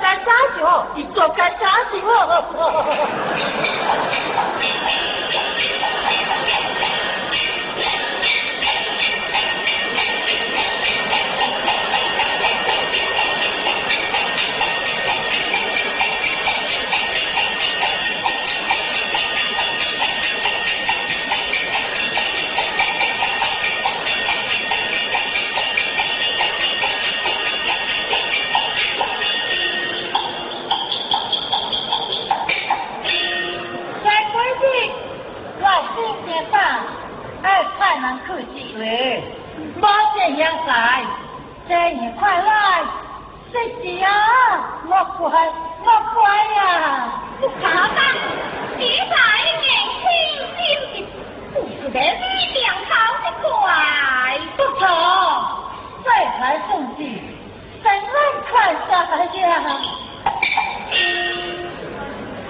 该扎紧你就该扎紧姐，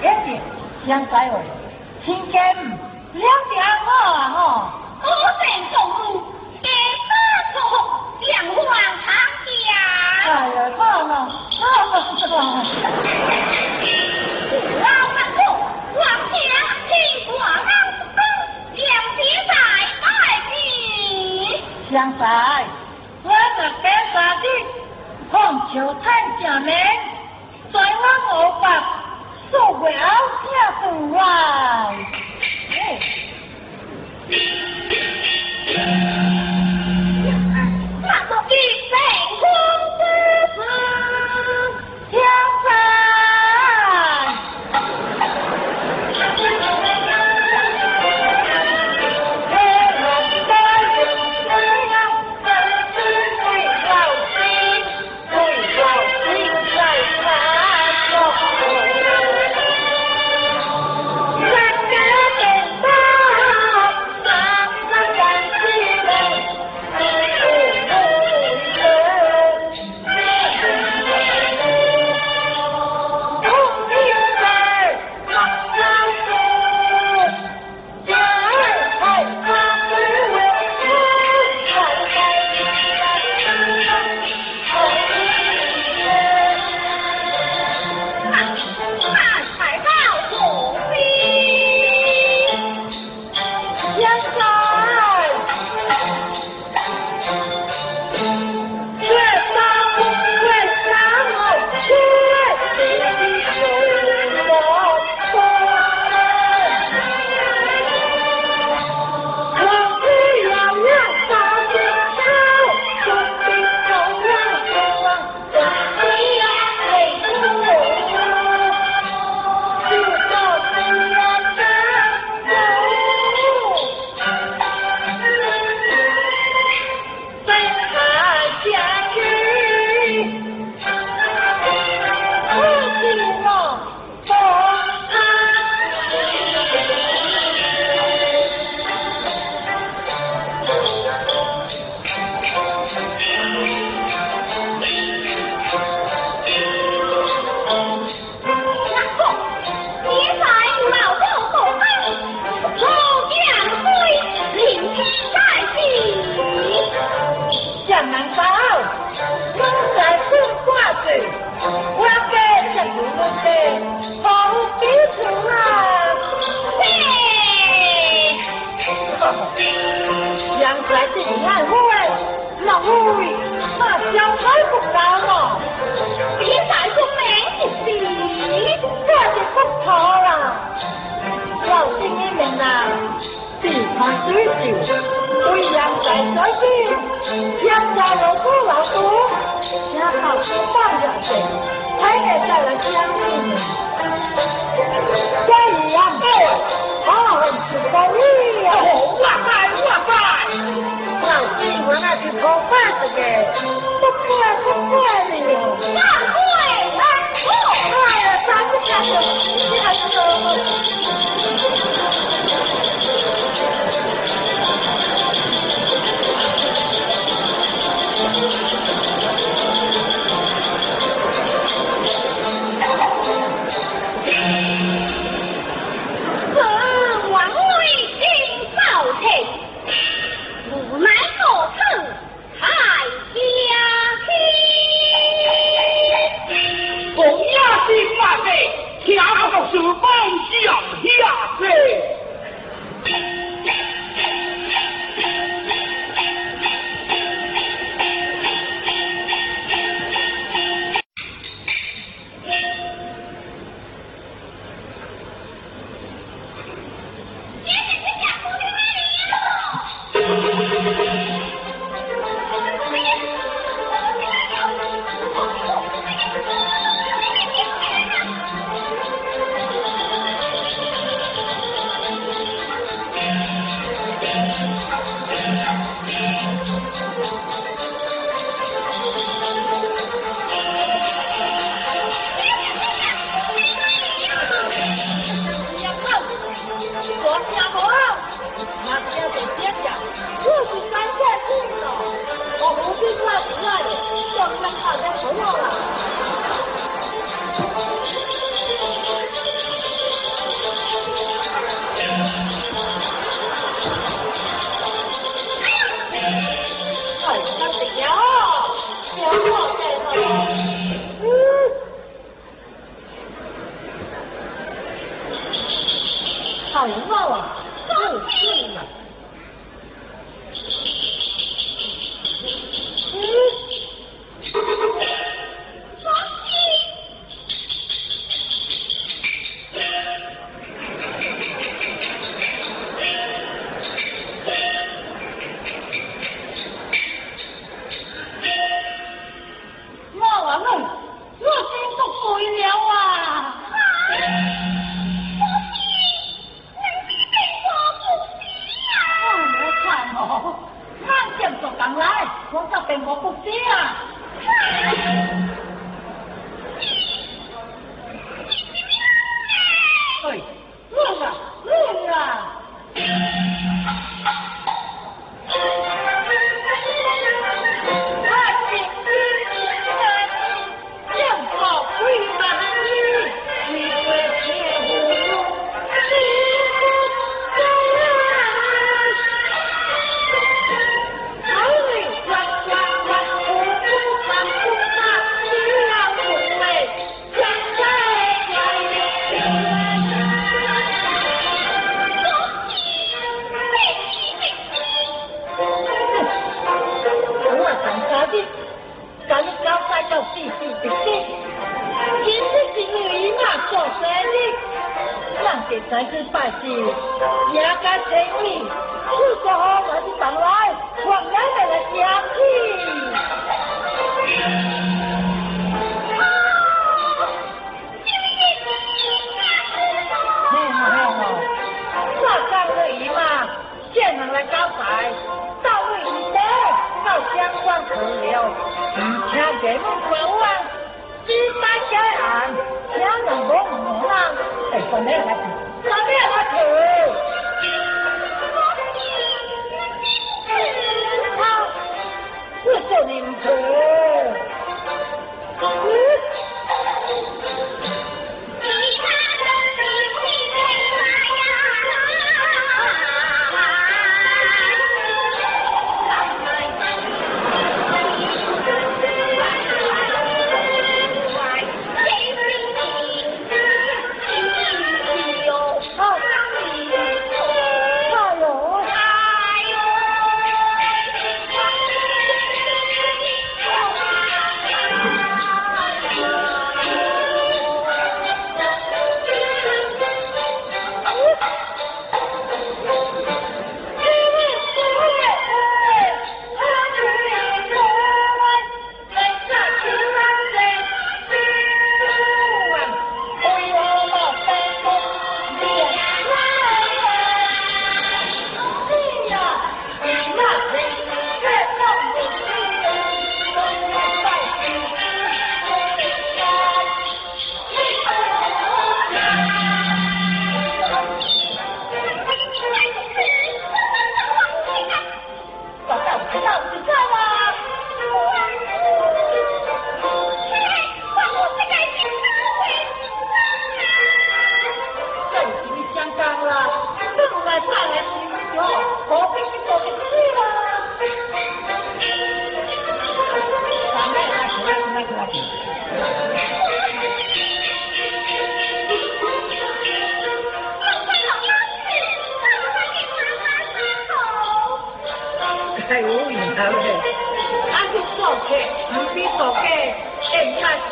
姐姐，现哦，今天两点我啊吼，我正走路，爹妈走，两碗汤呀。哎呀，好了，好了，好了。两仔，我这边。望求探假名，在我我把受不了下不完。就不错了。老弟你们呐，地方水少，为养在水边，养家老苦老多，家好放养着，才能再来相信。家里养狗，好是高义呀！哇塞哇塞！老弟我那是炒饭子的，不快不快的哟！万岁万岁！哎呀，咱们家有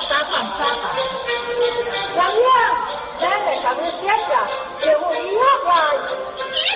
Sama-sama, 上面写着最后 dan.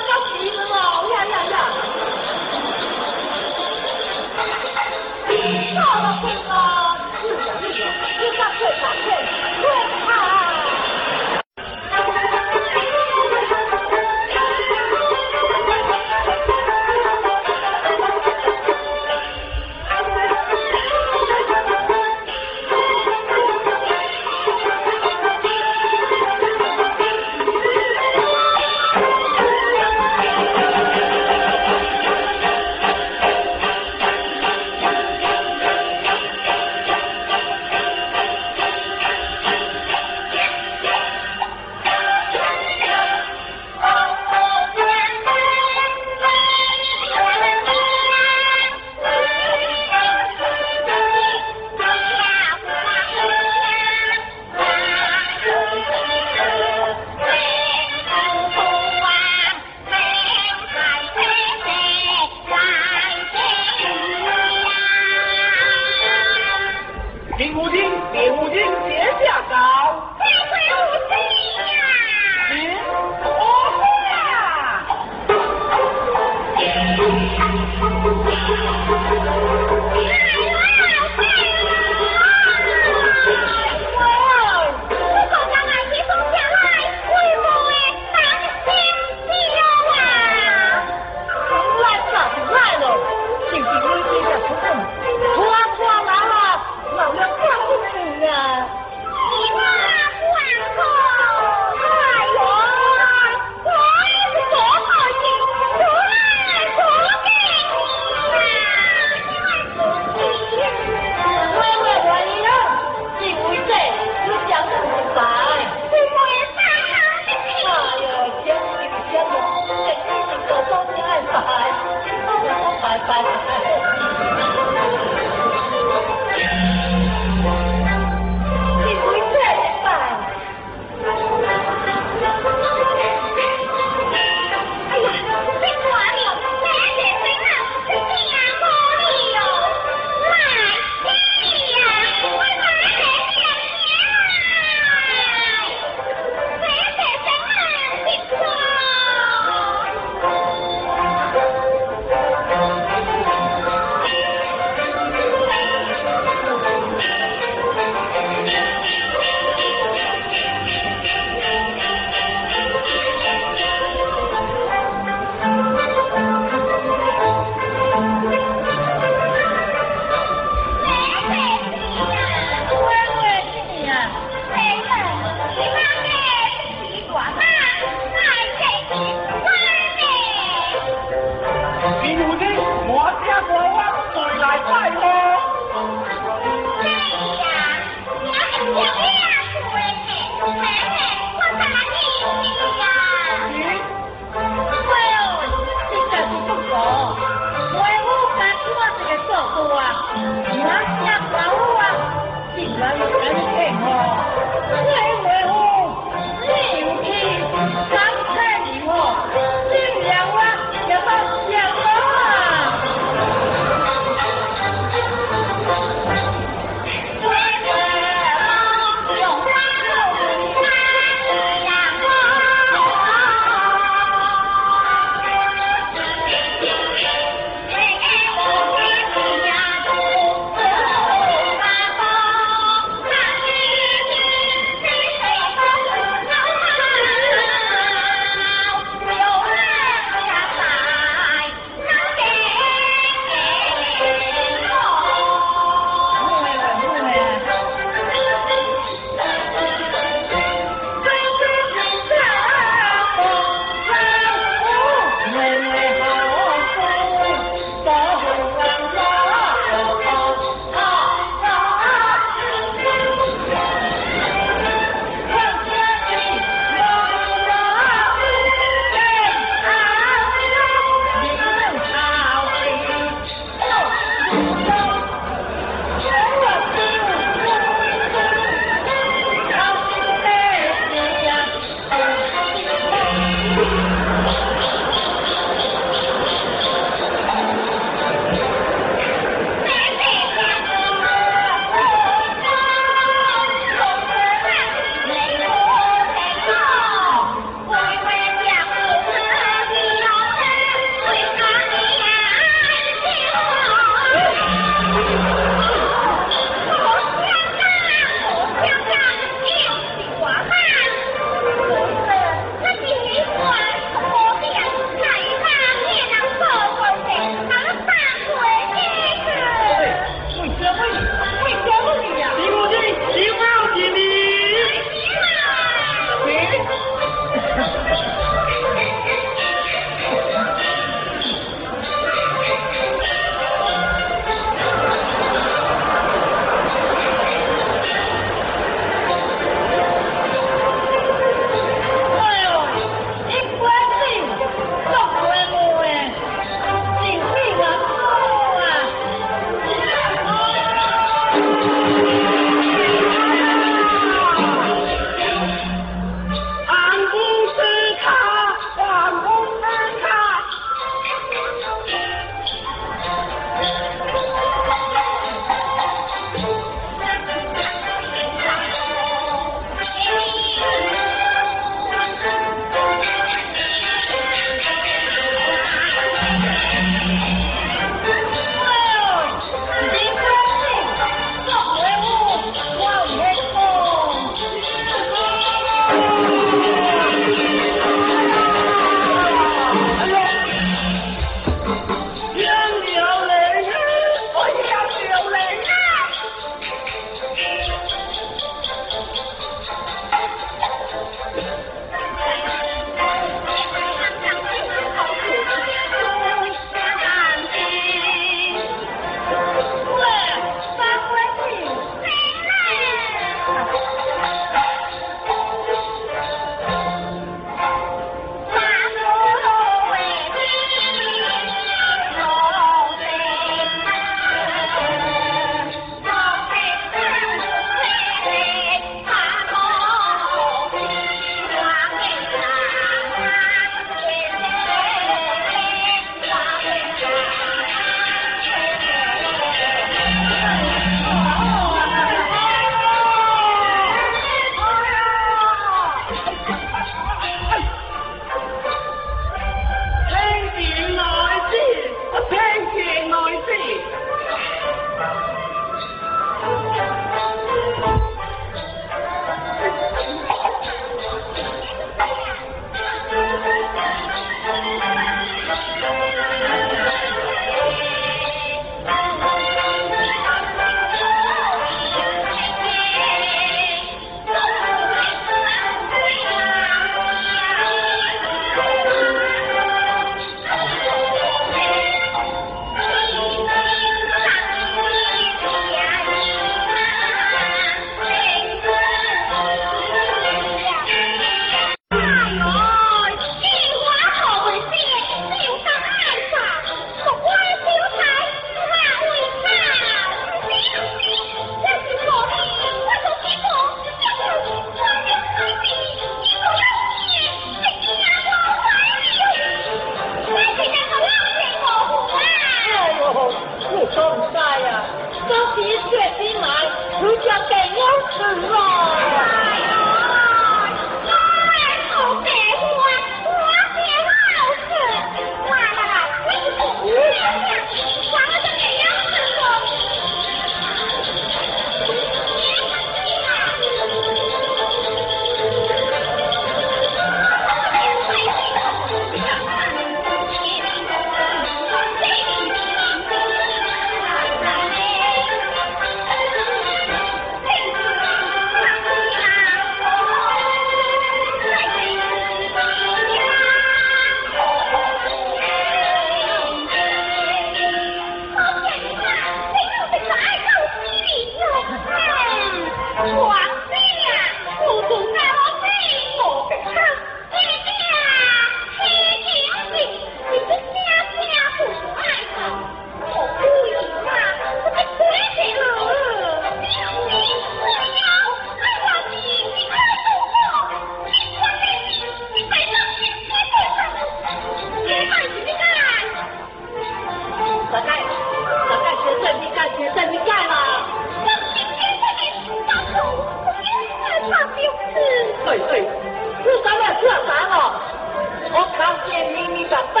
长大，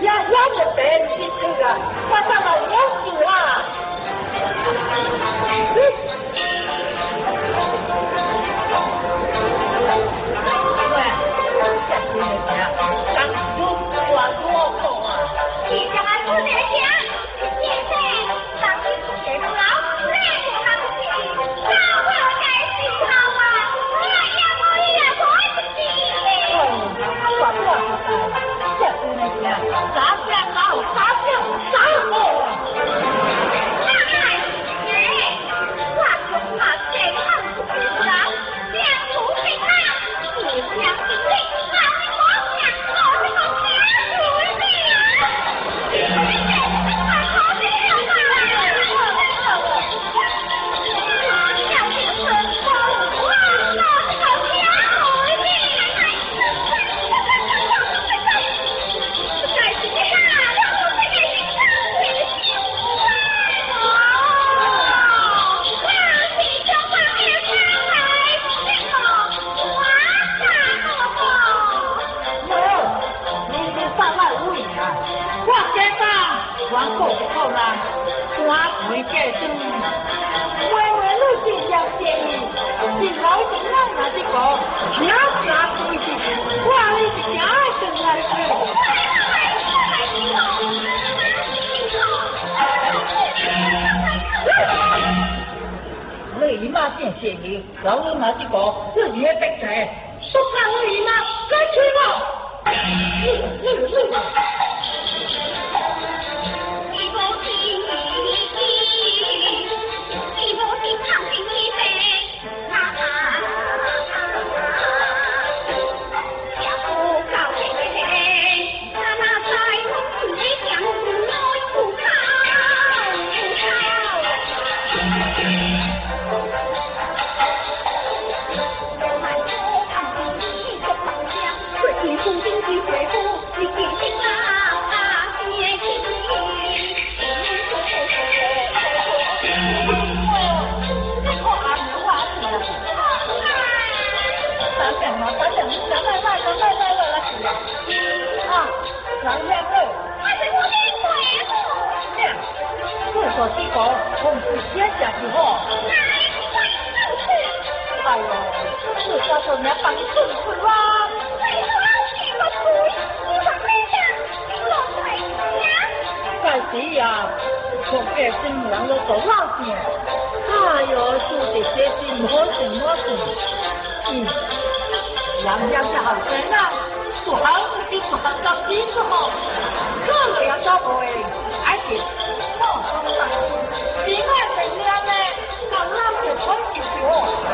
也也你白你的这个，我长得也行啊。对呀，国家兴旺了，走花钱，啊要做的这些不好什么什，嗯，杨家是好人呐，做好事比不好的事好，这个要交给我，而且我放心，平安是娘们，让俺就吃几顿。